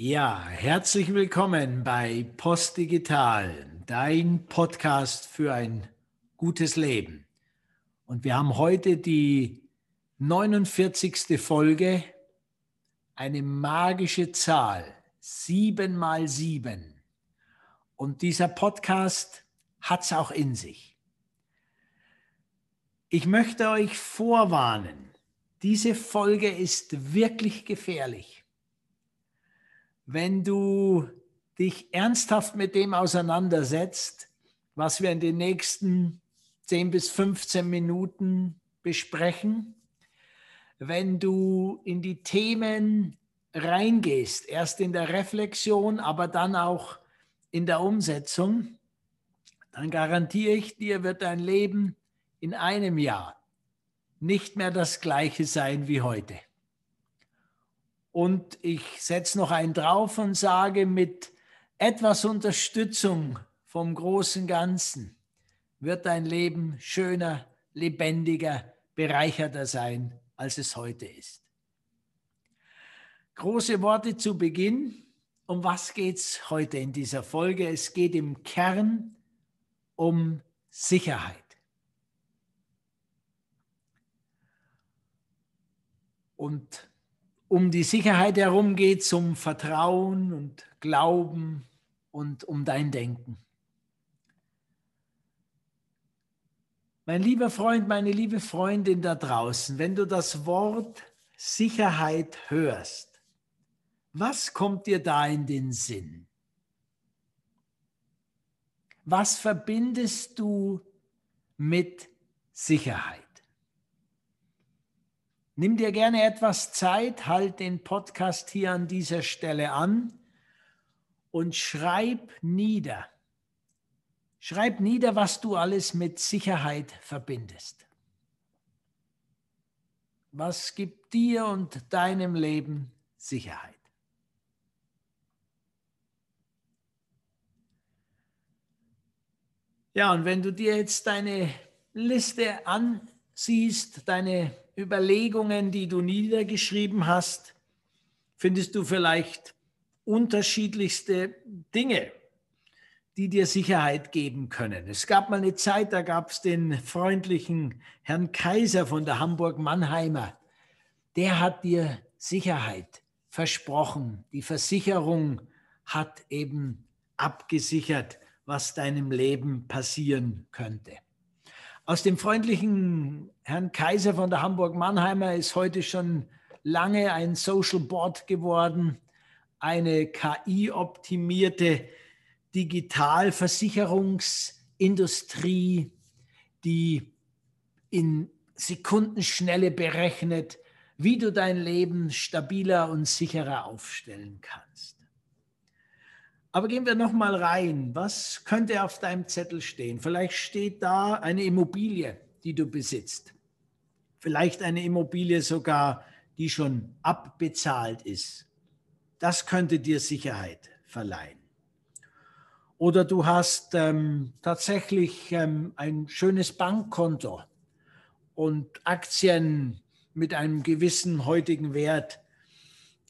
Ja, herzlich willkommen bei Postdigital, dein Podcast für ein gutes Leben. Und wir haben heute die 49. Folge, eine magische Zahl, sieben mal sieben. Und dieser Podcast hat es auch in sich. Ich möchte euch vorwarnen, diese Folge ist wirklich gefährlich wenn du dich ernsthaft mit dem auseinandersetzt, was wir in den nächsten 10 bis 15 Minuten besprechen, wenn du in die Themen reingehst, erst in der Reflexion, aber dann auch in der Umsetzung, dann garantiere ich dir, wird dein Leben in einem Jahr nicht mehr das gleiche sein wie heute. Und ich setze noch einen drauf und sage, mit etwas Unterstützung vom großen Ganzen wird dein Leben schöner, lebendiger, bereicherter sein, als es heute ist. Große Worte zu Beginn. Um was geht es heute in dieser Folge? Es geht im Kern um Sicherheit. Und um die Sicherheit herum geht es um Vertrauen und Glauben und um dein Denken. Mein lieber Freund, meine liebe Freundin da draußen, wenn du das Wort Sicherheit hörst, was kommt dir da in den Sinn? Was verbindest du mit Sicherheit? Nimm dir gerne etwas Zeit, halt den Podcast hier an dieser Stelle an und schreib nieder. Schreib nieder, was du alles mit Sicherheit verbindest. Was gibt dir und deinem Leben Sicherheit? Ja, und wenn du dir jetzt deine Liste ansiehst, deine Überlegungen, die du niedergeschrieben hast, findest du vielleicht unterschiedlichste Dinge, die dir Sicherheit geben können. Es gab mal eine Zeit, da gab es den freundlichen Herrn Kaiser von der Hamburg-Mannheimer. Der hat dir Sicherheit versprochen. Die Versicherung hat eben abgesichert, was deinem Leben passieren könnte. Aus dem freundlichen Herrn Kaiser von der Hamburg-Mannheimer ist heute schon lange ein Social Board geworden, eine KI-optimierte Digitalversicherungsindustrie, die in Sekundenschnelle berechnet, wie du dein Leben stabiler und sicherer aufstellen kannst. Aber gehen wir noch mal rein. Was könnte auf deinem Zettel stehen? Vielleicht steht da eine Immobilie, die du besitzt. Vielleicht eine Immobilie sogar, die schon abbezahlt ist. Das könnte dir Sicherheit verleihen. Oder du hast ähm, tatsächlich ähm, ein schönes Bankkonto und Aktien mit einem gewissen heutigen Wert,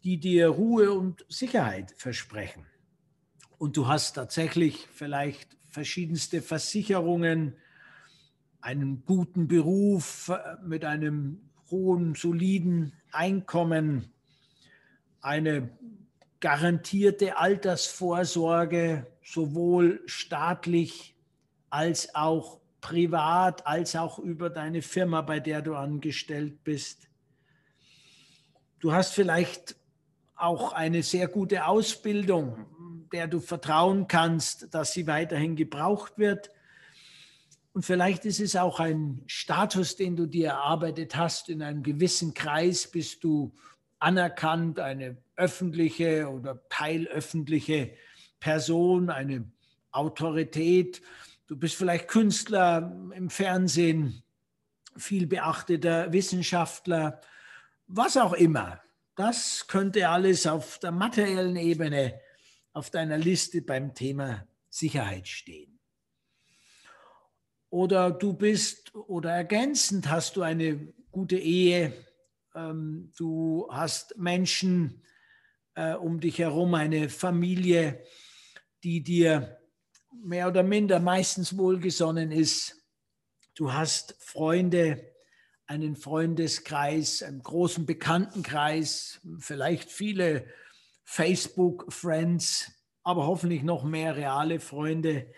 die dir Ruhe und Sicherheit versprechen und du hast tatsächlich vielleicht verschiedenste Versicherungen, einen guten Beruf äh, mit einem hohen, soliden Einkommen, eine garantierte Altersvorsorge, sowohl staatlich als auch privat, als auch über deine Firma, bei der du angestellt bist. Du hast vielleicht auch eine sehr gute Ausbildung, der du vertrauen kannst, dass sie weiterhin gebraucht wird. Und vielleicht ist es auch ein Status, den du dir erarbeitet hast. In einem gewissen Kreis bist du anerkannt, eine öffentliche oder teilöffentliche Person, eine Autorität. Du bist vielleicht Künstler im Fernsehen, viel beachteter Wissenschaftler, was auch immer. Das könnte alles auf der materiellen Ebene auf deiner Liste beim Thema Sicherheit stehen. Oder du bist oder ergänzend hast du eine gute Ehe, ähm, du hast Menschen, äh, um dich herum, eine Familie, die dir mehr oder minder meistens wohlgesonnen ist. Du hast Freunde, einen Freundeskreis, einen großen Bekanntenkreis, vielleicht viele Facebook-Friends, aber hoffentlich noch mehr reale Freunde.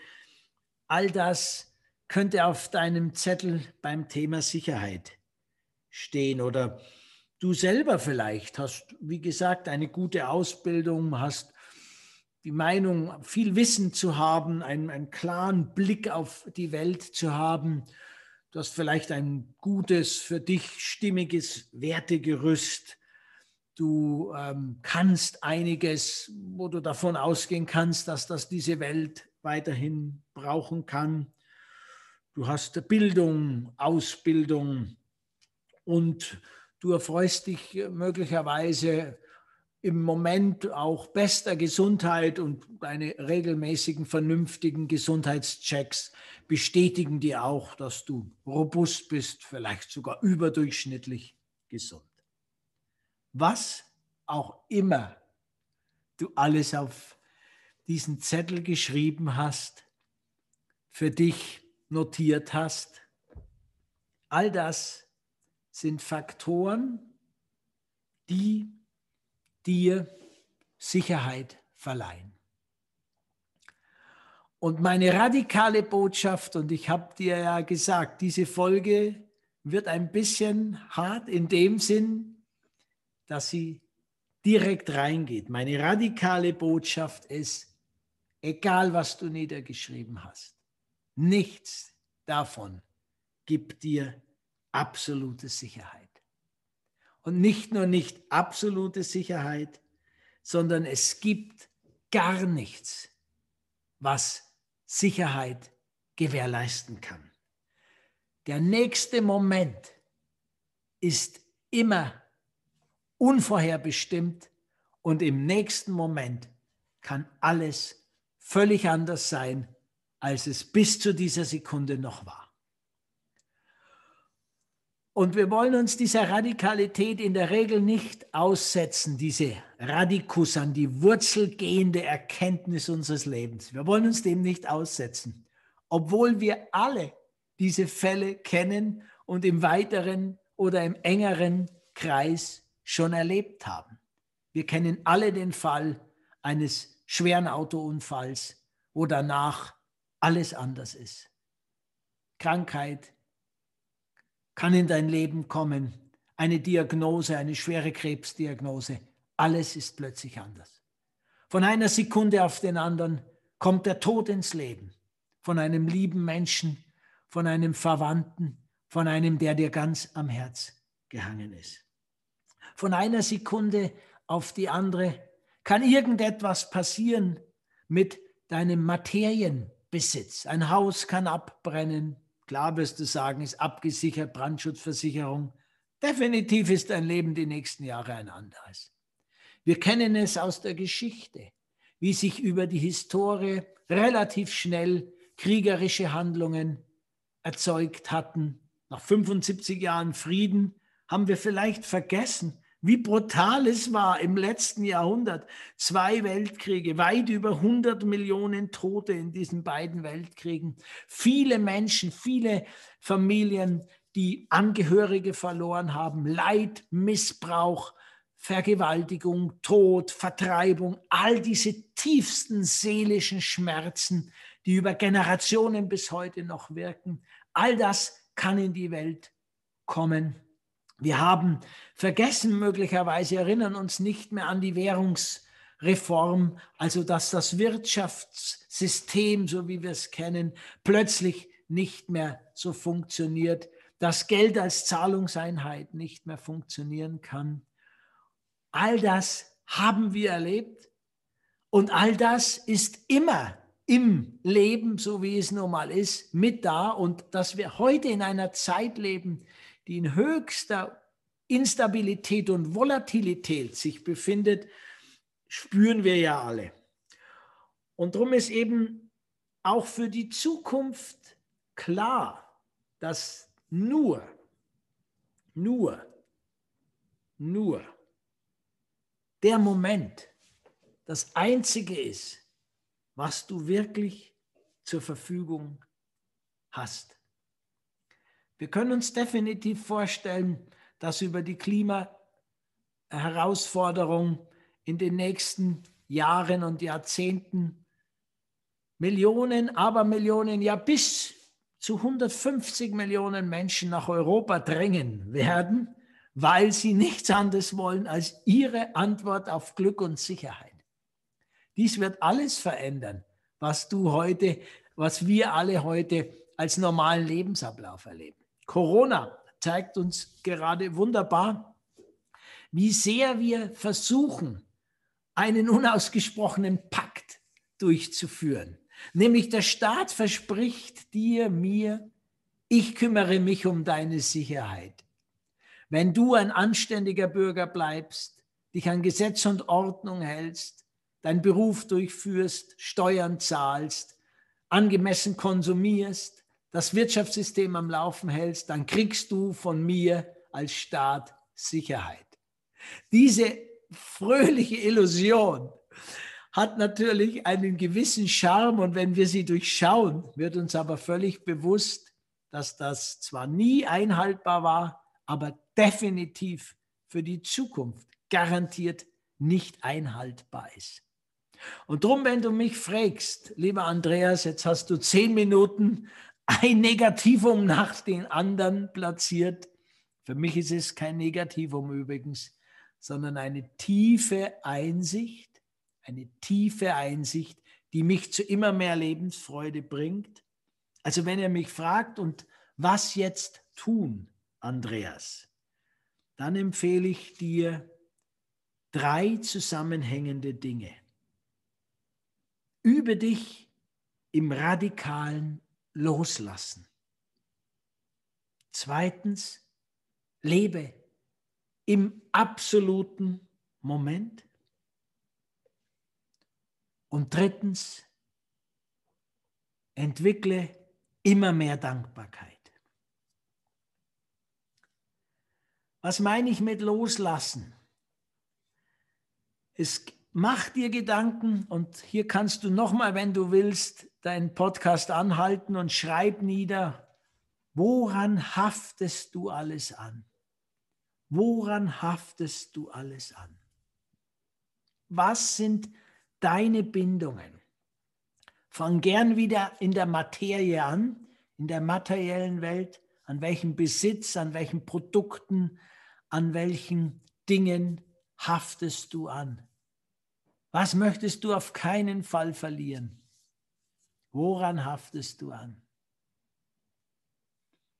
All das könnte auf deinem Zettel beim Thema Sicherheit stehen oder du selber vielleicht hast, wie gesagt, eine gute Ausbildung, hast die Meinung, viel Wissen zu haben, einen, einen klaren Blick auf die Welt zu haben. Du hast vielleicht ein gutes, für dich stimmiges Wertegerüst. Du ähm, kannst einiges, wo du davon ausgehen kannst, dass das diese Welt weiterhin brauchen kann. Du hast Bildung, Ausbildung und du erfreust dich möglicherweise im Moment auch bester Gesundheit und deine regelmäßigen, vernünftigen Gesundheitschecks bestätigen dir auch, dass du robust bist, vielleicht sogar überdurchschnittlich gesund. Was auch immer du alles auf diesen Zettel geschrieben hast, für dich notiert hast, all das sind Faktoren, die dir Sicherheit verleihen. Und meine radikale Botschaft, und ich habe dir ja gesagt, diese Folge wird ein bisschen hart in dem Sinn, dass sie direkt reingeht. Meine radikale Botschaft ist, egal was du niedergeschrieben hast, nichts davon gibt dir absolute Sicherheit. Und nicht nur nicht absolute Sicherheit, sondern es gibt gar nichts, was Sicherheit gewährleisten kann. Der nächste Moment ist immer unvorherbestimmt und im nächsten Moment kann alles völlig anders sein, als es bis zu dieser Sekunde noch war. Und wir wollen uns dieser Radikalität in der Regel nicht aussetzen, diese Radikus an die Wurzel gehende Erkenntnis unseres Lebens. Wir wollen uns dem nicht aussetzen, obwohl wir alle diese Fälle kennen und im weiteren oder im engeren Kreis schon erlebt haben. Wir kennen alle den Fall eines schweren Autounfalls, wo danach alles anders ist. Krankheit kann in dein Leben kommen, eine Diagnose, eine schwere Krebsdiagnose, alles ist plötzlich anders. Von einer Sekunde auf den anderen kommt der Tod ins Leben, von einem lieben Menschen, von einem Verwandten, von einem, der dir ganz am Herz gehangen ist. Von einer Sekunde auf die andere kann irgendetwas passieren mit deinem Materienbesitz. Ein Haus kann abbrennen. Klar wirst du sagen, ist abgesichert, Brandschutzversicherung. Definitiv ist dein Leben die nächsten Jahre ein anderes. Wir kennen es aus der Geschichte, wie sich über die Historie relativ schnell kriegerische Handlungen erzeugt hatten. Nach 75 Jahren Frieden haben wir vielleicht vergessen, wie brutal es war im letzten Jahrhundert. Zwei Weltkriege, weit über 100 Millionen Tote in diesen beiden Weltkriegen. Viele Menschen, viele Familien, die Angehörige verloren haben. Leid, Missbrauch, Vergewaltigung, Tod, Vertreibung, all diese tiefsten seelischen Schmerzen, die über Generationen bis heute noch wirken. All das kann in die Welt kommen wir haben vergessen möglicherweise, erinnern uns nicht mehr an die Währungsreform, also dass das Wirtschaftssystem, so wie wir es kennen, plötzlich nicht mehr so funktioniert, dass Geld als Zahlungseinheit nicht mehr funktionieren kann. All das haben wir erlebt und all das ist immer im Leben, so wie es nun mal ist, mit da und dass wir heute in einer Zeit leben, die in höchster Instabilität und Volatilität sich befindet, spüren wir ja alle. Und darum ist eben auch für die Zukunft klar, dass nur, nur, nur der Moment, das Einzige ist, was du wirklich zur Verfügung hast. Wir können uns definitiv vorstellen, dass über die Klimaherausforderung in den nächsten Jahren und Jahrzehnten Millionen, aber Millionen, ja bis zu 150 Millionen Menschen nach Europa drängen werden, weil sie nichts anderes wollen als ihre Antwort auf Glück und Sicherheit. Dies wird alles verändern, was du heute, was wir alle heute als normalen Lebensablauf erleben. Corona zeigt uns gerade wunderbar, wie sehr wir versuchen, einen unausgesprochenen Pakt durchzuführen. Nämlich der Staat verspricht dir, mir, ich kümmere mich um deine Sicherheit. Wenn du ein anständiger Bürger bleibst, dich an Gesetz und Ordnung hältst, deinen Beruf durchführst, Steuern zahlst, angemessen konsumierst, das Wirtschaftssystem am Laufen hältst, dann kriegst du von mir als Staat Sicherheit. Diese fröhliche Illusion hat natürlich einen gewissen Charme und wenn wir sie durchschauen, wird uns aber völlig bewusst, dass das zwar nie einhaltbar war, aber definitiv für die Zukunft garantiert nicht einhaltbar ist. Und darum, wenn du mich fragst, lieber Andreas, jetzt hast du zehn Minuten ein Negativum nach den anderen platziert. Für mich ist es kein Negativum übrigens, sondern eine tiefe Einsicht, eine tiefe Einsicht, die mich zu immer mehr Lebensfreude bringt. Also wenn er mich fragt, und was jetzt tun, Andreas, dann empfehle ich dir drei zusammenhängende Dinge. Übe dich im radikalen Loslassen. Zweitens, lebe im absoluten Moment. Und drittens, entwickle immer mehr Dankbarkeit. Was meine ich mit loslassen? Es macht dir Gedanken und hier kannst du nochmal, wenn du willst, deinen Podcast anhalten und schreib nieder, woran haftest du alles an? Woran haftest du alles an? Was sind deine Bindungen? Fang gern wieder in der Materie an, in der materiellen Welt, an welchem Besitz, an welchen Produkten, an welchen Dingen haftest du an? Was möchtest du auf keinen Fall verlieren? Woran haftest du an?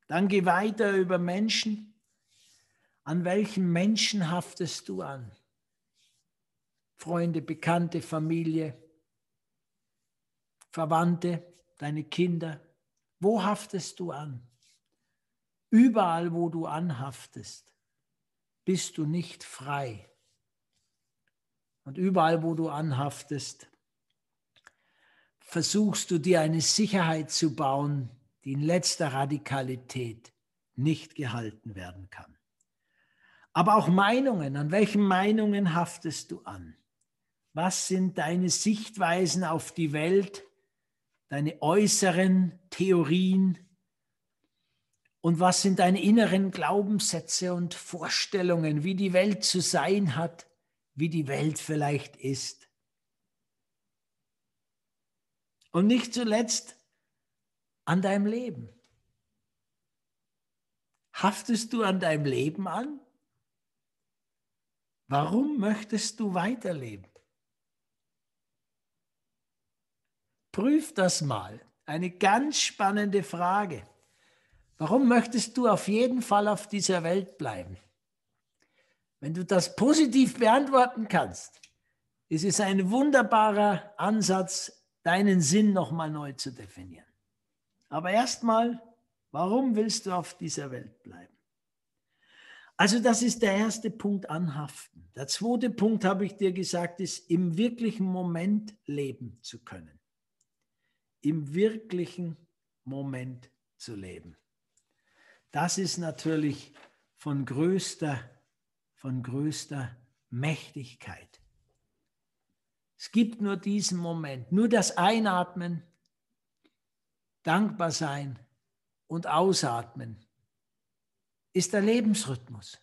Dann geh weiter über Menschen. An welchen Menschen haftest du an? Freunde, Bekannte, Familie, Verwandte, deine Kinder. Wo haftest du an? Überall, wo du anhaftest, bist du nicht frei. Und überall, wo du anhaftest, versuchst du dir eine Sicherheit zu bauen, die in letzter Radikalität nicht gehalten werden kann. Aber auch Meinungen, an welchen Meinungen haftest du an? Was sind deine Sichtweisen auf die Welt, deine äußeren Theorien? Und was sind deine inneren Glaubenssätze und Vorstellungen, wie die Welt zu sein hat wie die Welt vielleicht ist. Und nicht zuletzt an deinem Leben. Haftest du an deinem Leben an? Warum möchtest du weiterleben? Prüf das mal. Eine ganz spannende Frage. Warum möchtest du auf jeden Fall auf dieser Welt bleiben? Wenn du das positiv beantworten kannst, ist es ein wunderbarer Ansatz, deinen Sinn nochmal neu zu definieren. Aber erstmal, warum willst du auf dieser Welt bleiben? Also das ist der erste Punkt, anhaften. Der zweite Punkt, habe ich dir gesagt, ist im wirklichen Moment leben zu können. Im wirklichen Moment zu leben. Das ist natürlich von größter von größter Mächtigkeit. Es gibt nur diesen Moment, nur das Einatmen, dankbar sein und ausatmen ist der Lebensrhythmus.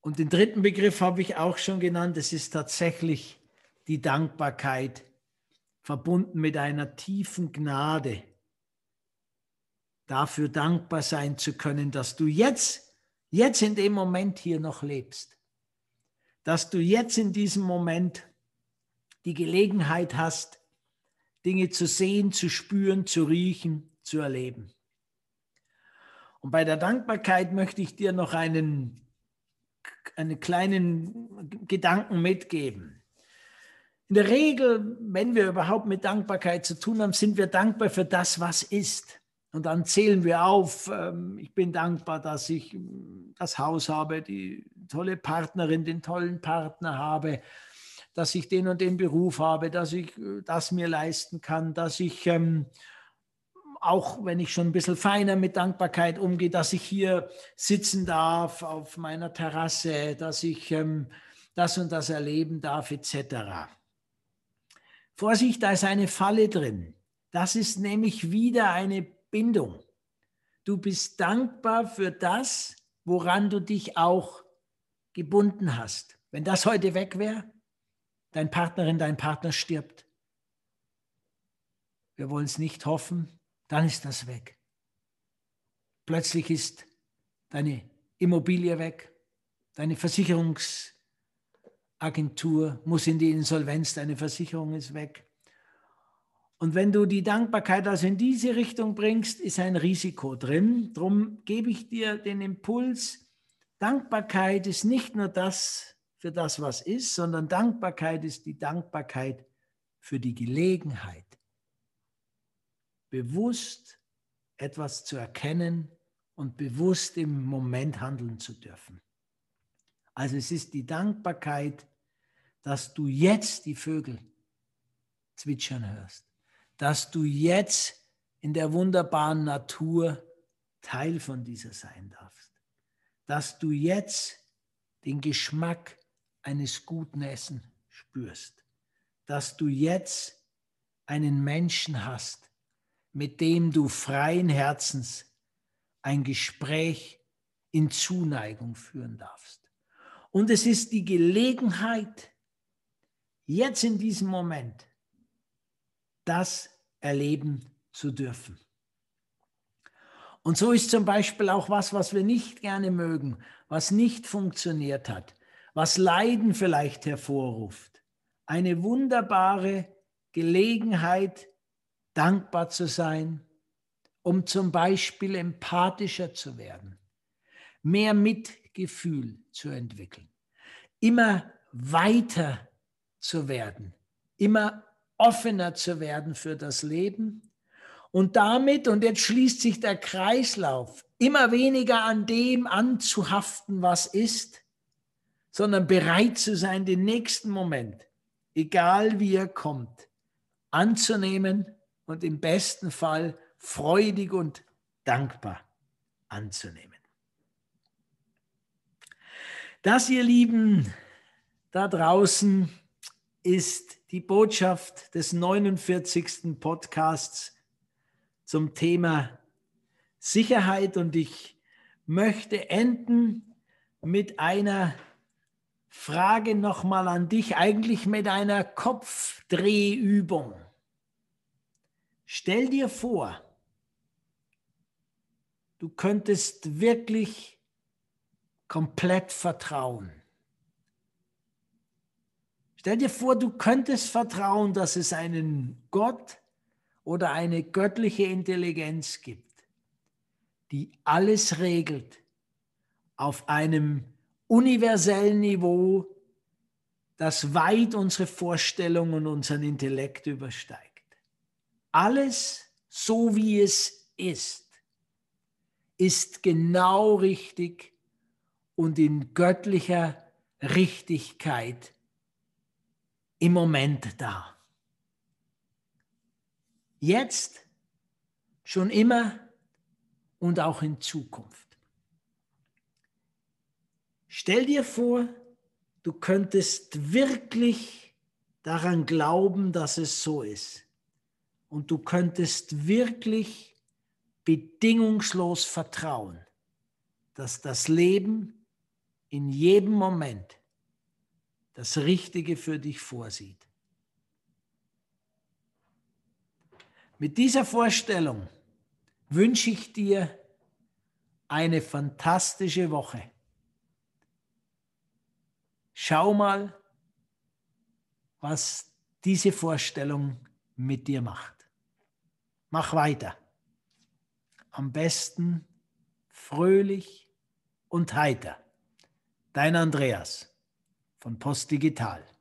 Und den dritten Begriff habe ich auch schon genannt, es ist tatsächlich die Dankbarkeit verbunden mit einer tiefen Gnade, dafür dankbar sein zu können, dass du jetzt, jetzt in dem Moment hier noch lebst dass du jetzt in diesem Moment die Gelegenheit hast, Dinge zu sehen, zu spüren, zu riechen, zu erleben. Und bei der Dankbarkeit möchte ich dir noch einen, einen kleinen Gedanken mitgeben. In der Regel, wenn wir überhaupt mit Dankbarkeit zu tun haben, sind wir dankbar für das, was ist. Und dann zählen wir auf, ähm, ich bin dankbar, dass ich ähm, das Haus habe, die tolle Partnerin, den tollen Partner habe, dass ich den und den Beruf habe, dass ich äh, das mir leisten kann, dass ich ähm, auch wenn ich schon ein bisschen feiner mit Dankbarkeit umgehe, dass ich hier sitzen darf auf meiner Terrasse, dass ich das und das erleben darf, etc. Vorsicht, da ist eine Falle drin. Das ist nämlich wieder eine Bindung. Du bist dankbar für das, woran du dich auch gebunden hast. Wenn das heute weg wäre, dein Partnerin, dein Partner stirbt. Wir wollen es nicht hoffen, dann ist das weg. Plötzlich ist deine Immobilie weg, deine Versicherungsagentur muss in die Insolvenz, deine Versicherung ist weg. Und wenn du die Dankbarkeit also in diese Richtung bringst, ist ein Risiko drin. Darum gebe ich dir den Impuls, Dankbarkeit ist nicht nur das für das, was ist, sondern Dankbarkeit ist die Dankbarkeit für die Gelegenheit, bewusst etwas zu erkennen und bewusst im Moment handeln zu dürfen. Also es ist die Dankbarkeit, dass du jetzt die Vögel zwitschern hörst dass du jetzt in der wunderbaren Natur Teil von dieser sein darfst. Dass du jetzt den Geschmack eines guten Essen spürst. Dass du jetzt einen Menschen hast, mit dem du freien Herzens ein Gespräch in Zuneigung führen darfst. Und es ist die Gelegenheit, jetzt in diesem Moment, das erleben zu dürfen. Und so ist zum Beispiel auch was, was wir nicht gerne mögen, was nicht funktioniert hat, was Leiden vielleicht hervorruft. Eine wunderbare Gelegenheit, dankbar zu sein, um zum Beispiel empathischer zu werden, mehr Mitgefühl zu entwickeln, immer weiter zu werden, immer offener zu werden für das Leben und damit, und jetzt schließt sich der Kreislauf, immer weniger an dem anzuhaften, was ist, sondern bereit zu sein, den nächsten Moment, egal wie er kommt, anzunehmen und im besten Fall freudig und dankbar anzunehmen. Das, ihr Lieben, da draußen ist die Botschaft des 49. Podcasts zum Thema Sicherheit und ich möchte enden mit einer Frage nochmal an dich, eigentlich mit einer Kopfdrehübung. Stell dir vor, du könntest wirklich komplett vertrauen. Stell dir vor, du könntest vertrauen, dass es einen Gott oder eine göttliche Intelligenz gibt, die alles regelt auf einem universellen Niveau, das weit unsere Vorstellungen und unseren Intellekt übersteigt. Alles so wie es ist, ist genau richtig und in göttlicher Richtigkeit im Moment da. Jetzt, schon immer und auch in Zukunft. Stell dir vor, du könntest wirklich daran glauben, dass es so ist. Und du könntest wirklich bedingungslos vertrauen, dass das Leben in jedem Moment das Richtige für dich vorsieht. Mit dieser Vorstellung wünsche ich dir eine fantastische Woche. Schau mal, was diese Vorstellung mit dir macht. Mach weiter. Am besten fröhlich und heiter. Dein Andreas von Post Digital.